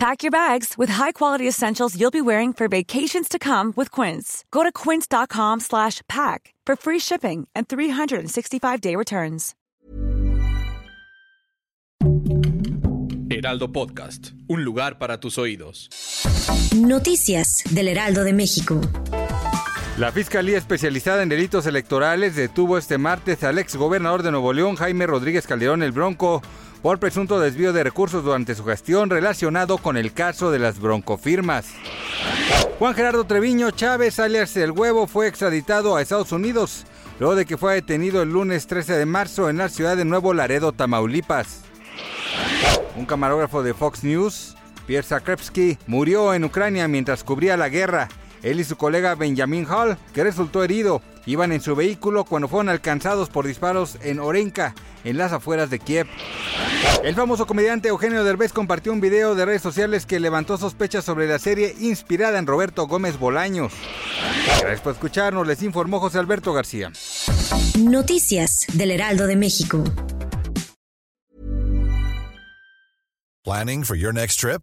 Pack your bags with high-quality essentials you'll be wearing for vacations to come with Quince. Go to quince.com slash pack for free shipping and 365-day returns. Heraldo Podcast, un lugar para tus oídos. Noticias del Heraldo de México. La Fiscalía Especializada en Delitos Electorales detuvo este martes al ex gobernador de Nuevo León, Jaime Rodríguez Calderón el Bronco, por presunto desvío de recursos durante su gestión relacionado con el caso de las broncofirmas. Juan Gerardo Treviño Chávez, alias El Huevo, fue extraditado a Estados Unidos, luego de que fue detenido el lunes 13 de marzo en la ciudad de Nuevo Laredo, Tamaulipas. Un camarógrafo de Fox News, Pierre Zakrevsky, murió en Ucrania mientras cubría la guerra. Él y su colega Benjamin Hall, que resultó herido, iban en su vehículo cuando fueron alcanzados por disparos en Orenka, en las afueras de Kiev. El famoso comediante Eugenio Derbez compartió un video de redes sociales que levantó sospechas sobre la serie inspirada en Roberto Gómez Bolaños. Gracias por escucharnos, les informó José Alberto García. Noticias del Heraldo de México. Planning for your next trip?